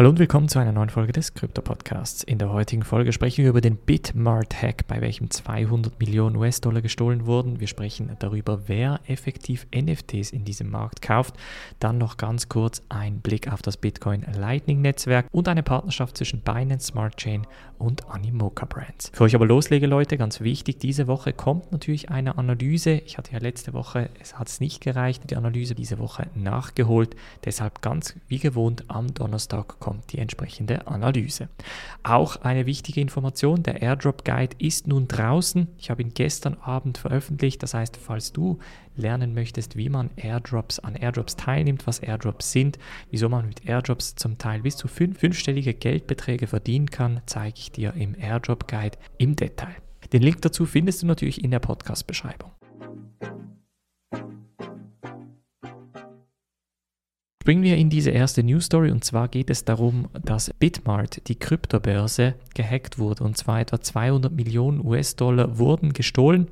Hallo und willkommen zu einer neuen Folge des Krypto-Podcasts. In der heutigen Folge sprechen wir über den Bitmart-Hack, bei welchem 200 Millionen US-Dollar gestohlen wurden. Wir sprechen darüber, wer effektiv NFTs in diesem Markt kauft. Dann noch ganz kurz ein Blick auf das Bitcoin Lightning-Netzwerk und eine Partnerschaft zwischen Binance Smart Chain und Animoca Brands. Für euch aber loslege, Leute, ganz wichtig, diese Woche kommt natürlich eine Analyse. Ich hatte ja letzte Woche, es hat es nicht gereicht, die Analyse diese Woche nachgeholt. Deshalb ganz wie gewohnt am Donnerstag kommt kommt die entsprechende Analyse. Auch eine wichtige Information, der Airdrop Guide ist nun draußen. Ich habe ihn gestern Abend veröffentlicht, das heißt, falls du lernen möchtest, wie man Airdrops an Airdrops teilnimmt, was Airdrops sind, wieso man mit Airdrops zum Teil bis zu fünf, fünfstellige Geldbeträge verdienen kann, zeige ich dir im Airdrop Guide im Detail. Den Link dazu findest du natürlich in der Podcast-Beschreibung. Springen wir in diese erste News Story und zwar geht es darum, dass Bitmart, die Kryptobörse, gehackt wurde und zwar etwa 200 Millionen US-Dollar wurden gestohlen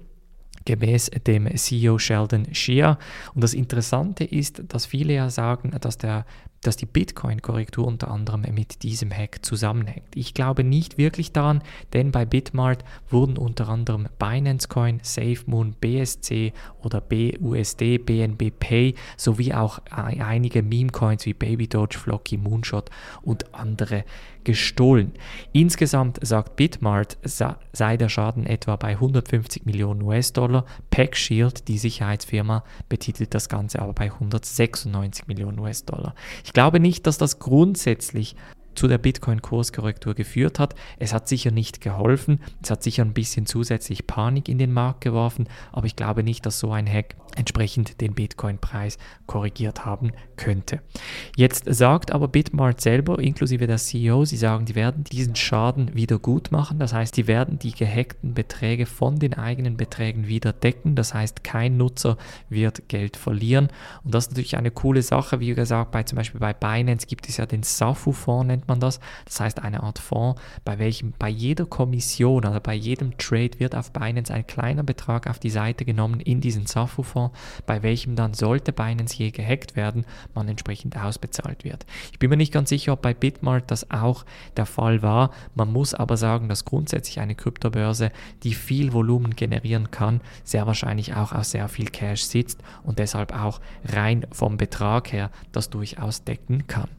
gemäß dem CEO Sheldon Shea. Und das Interessante ist, dass viele ja sagen, dass der dass die Bitcoin-Korrektur unter anderem mit diesem Hack zusammenhängt. Ich glaube nicht wirklich daran, denn bei Bitmart wurden unter anderem Binance Coin, SafeMoon, BSC oder BUSD, BNB Pay sowie auch einige Meme-Coins wie Baby Doge, Flocky, Moonshot und andere gestohlen. Insgesamt sagt Bitmart, sei der Schaden etwa bei 150 Millionen US-Dollar. PackShield, die Sicherheitsfirma, betitelt das Ganze aber bei 196 Millionen US-Dollar. Ich glaube nicht, dass das grundsätzlich zu der Bitcoin-Kurskorrektur geführt hat. Es hat sicher nicht geholfen, es hat sicher ein bisschen zusätzlich Panik in den Markt geworfen, aber ich glaube nicht, dass so ein Hack entsprechend den Bitcoin-Preis korrigiert haben könnte. Jetzt sagt aber Bitmart selber, inklusive der CEO, sie sagen, die werden diesen Schaden wieder gut machen. Das heißt, die werden die gehackten Beträge von den eigenen Beträgen wieder decken. Das heißt, kein Nutzer wird Geld verlieren. Und das ist natürlich eine coole Sache. Wie gesagt, bei, zum Beispiel bei Binance gibt es ja den Safu-Fonds, nennt man das. Das heißt, eine Art Fonds, bei welchem bei jeder Kommission, also bei jedem Trade wird auf Binance ein kleiner Betrag auf die Seite genommen in diesen Safu-Fonds bei welchem dann sollte Binance je gehackt werden, man entsprechend ausbezahlt wird. Ich bin mir nicht ganz sicher, ob bei Bitmart das auch der Fall war. Man muss aber sagen, dass grundsätzlich eine Kryptobörse, die viel Volumen generieren kann, sehr wahrscheinlich auch auf sehr viel Cash sitzt und deshalb auch rein vom Betrag her das durchaus decken kann.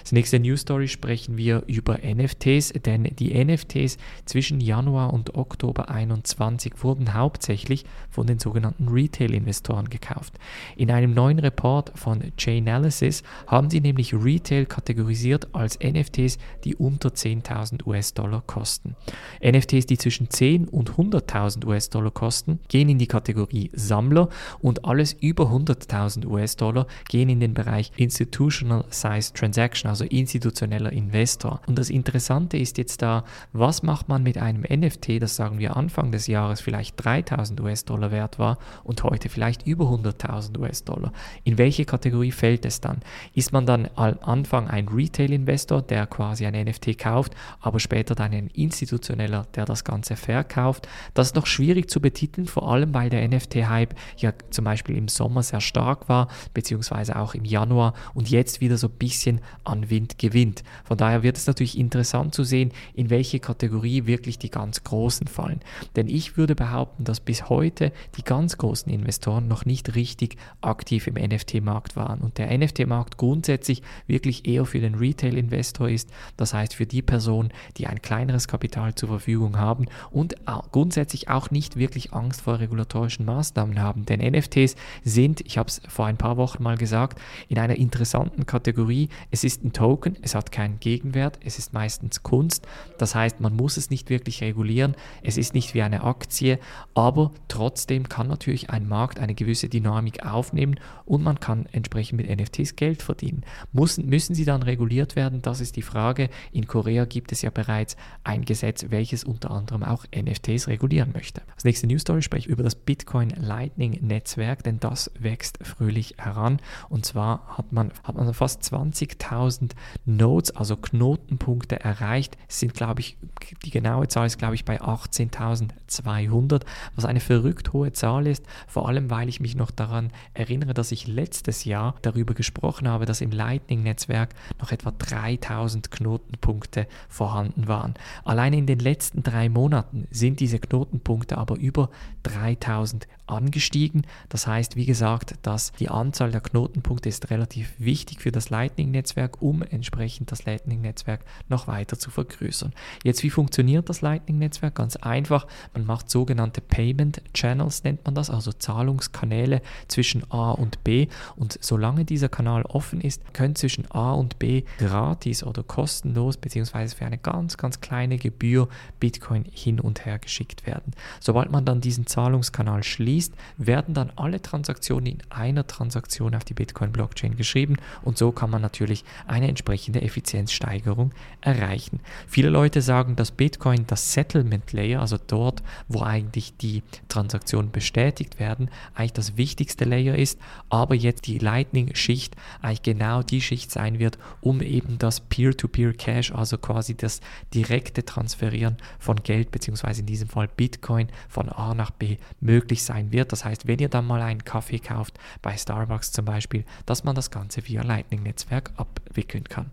Als nächste News Story sprechen wir über NFTs, denn die NFTs zwischen Januar und Oktober 2021 wurden hauptsächlich von den sogenannten Retail-Investoren gekauft. In einem neuen Report von Chainalysis haben sie nämlich Retail kategorisiert als NFTs, die unter 10.000 US-Dollar kosten. NFTs, die zwischen 10 und 100.000 US-Dollar kosten, gehen in die Kategorie Sammler und alles über 100.000 US-Dollar gehen in den Bereich Institutional Size Transaction, also institutioneller Investor. Und das Interessante ist jetzt da, was macht man mit einem NFT, das sagen wir Anfang des Jahres vielleicht 3000 US-Dollar wert war und heute vielleicht über 100.000 US-Dollar. In welche Kategorie fällt es dann? Ist man dann am Anfang ein Retail-Investor, der quasi ein NFT kauft, aber später dann ein institutioneller, der das Ganze verkauft? Das ist noch schwierig zu betiteln, vor allem weil der NFT-Hype ja zum Beispiel im Sommer sehr stark war, beziehungsweise auch im Januar und jetzt wieder so ein bisschen an Wind gewinnt. Von daher wird es natürlich interessant zu sehen, in welche Kategorie wirklich die ganz Großen fallen. Denn ich würde behaupten, dass bis heute die ganz großen Investoren noch nicht richtig aktiv im NFT-Markt waren und der NFT-Markt grundsätzlich wirklich eher für den Retail-Investor ist, das heißt für die Personen, die ein kleineres Kapital zur Verfügung haben und grundsätzlich auch nicht wirklich Angst vor regulatorischen Maßnahmen haben. Denn NFTs sind, ich habe es vor ein paar Wochen mal gesagt, in einer interessanten Kategorie. Es ist ein ein Token, es hat keinen Gegenwert, es ist meistens Kunst. Das heißt, man muss es nicht wirklich regulieren, es ist nicht wie eine Aktie, aber trotzdem kann natürlich ein Markt eine gewisse Dynamik aufnehmen und man kann entsprechend mit NFTs Geld verdienen. Müssen, müssen sie dann reguliert werden? Das ist die Frage. In Korea gibt es ja bereits ein Gesetz, welches unter anderem auch NFTs regulieren möchte. Als nächste News Story spreche ich über das Bitcoin Lightning Netzwerk, denn das wächst fröhlich heran. Und zwar hat man, hat man fast 20.000 18.000 Nodes, also Knotenpunkte erreicht. Sind, glaube ich, die genaue Zahl ist, glaube ich, bei 18.200, was eine verrückt hohe Zahl ist, vor allem weil ich mich noch daran erinnere, dass ich letztes Jahr darüber gesprochen habe, dass im Lightning-Netzwerk noch etwa 3000 Knotenpunkte vorhanden waren. Allein in den letzten drei Monaten sind diese Knotenpunkte aber über 3000 angestiegen. Das heißt, wie gesagt, dass die Anzahl der Knotenpunkte ist relativ wichtig für das Lightning-Netzwerk, um entsprechend das Lightning-Netzwerk noch weiter zu vergrößern. Jetzt, wie funktioniert das Lightning-Netzwerk? Ganz einfach, man macht sogenannte Payment Channels, nennt man das, also Zahlungskanäle zwischen A und B. Und solange dieser Kanal offen ist, können zwischen A und B gratis oder kostenlos beziehungsweise für eine ganz, ganz kleine Gebühr Bitcoin hin und her geschickt werden. Sobald man dann diesen Zahlungskanal schließt, werden dann alle Transaktionen in einer Transaktion auf die Bitcoin-Blockchain geschrieben und so kann man natürlich eine entsprechende Effizienzsteigerung erreichen. Viele Leute sagen, dass Bitcoin das Settlement Layer, also dort, wo eigentlich die Transaktionen bestätigt werden, eigentlich das wichtigste Layer ist, aber jetzt die Lightning-Schicht eigentlich genau die Schicht sein wird, um eben das Peer-to-Peer-Cash, also quasi das direkte Transferieren von Geld, beziehungsweise in diesem Fall Bitcoin von A nach B möglich sein wird. Das heißt, wenn ihr dann mal einen Kaffee kauft, bei Starbucks zum Beispiel, dass man das Ganze via Lightning-Netzwerk abwickeln kann.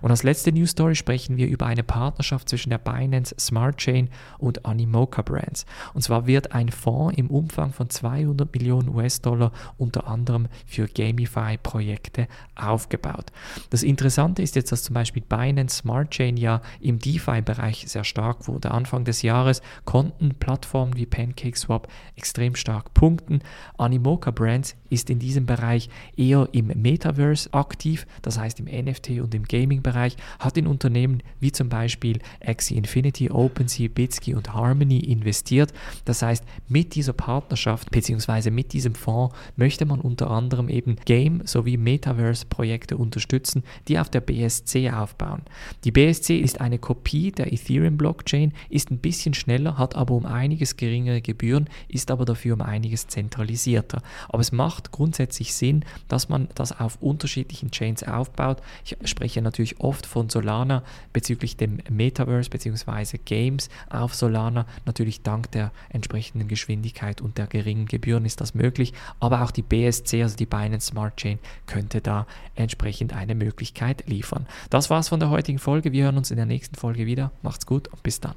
Und als letzte News Story sprechen wir über eine Partnerschaft zwischen der Binance Smart Chain und Animoca Brands. Und zwar wird ein Fonds im Umfang von 200 Millionen US-Dollar unter anderem für Gamify-Projekte aufgebaut. Das Interessante ist jetzt, dass zum Beispiel Binance Smart Chain ja im DeFi-Bereich sehr stark wurde. Anfang des Jahres konnten Plattformen wie PancakeSwap extrem stark punkten. Animoca Brands ist in diesem Bereich eher im Metaverse aktiv, das heißt im NFT und im Gaming-Bereich, hat in Unternehmen wie zum Beispiel Axie Infinity, OpenSea, Bitsky und Harmony investiert. Das heißt, mit dieser Partnerschaft bzw. mit diesem Fonds möchte man unter anderem eben Game- sowie Metaverse-Projekte unterstützen, die auf der BSC aufbauen. Die BSC ist eine Kopie der Ethereum-Blockchain, ist ein bisschen schneller, hat aber um einiges geringere Gebühren, ist aber dafür um einiges zentralisierter. Aber es macht grundsätzlich Sinn, dass man das auf unterschiedlichen Chains aufbaut. Ich spreche natürlich oft von Solana bezüglich dem Metaverse bzw. Games auf Solana. Natürlich dank der entsprechenden Geschwindigkeit und der geringen Gebühren ist das möglich, aber auch die BSC, also die Binance Smart Chain, könnte da entsprechend eine Möglichkeit liefern. Das war's von der heutigen Folge. Wir hören uns in der nächsten Folge wieder. Macht's gut und bis dann.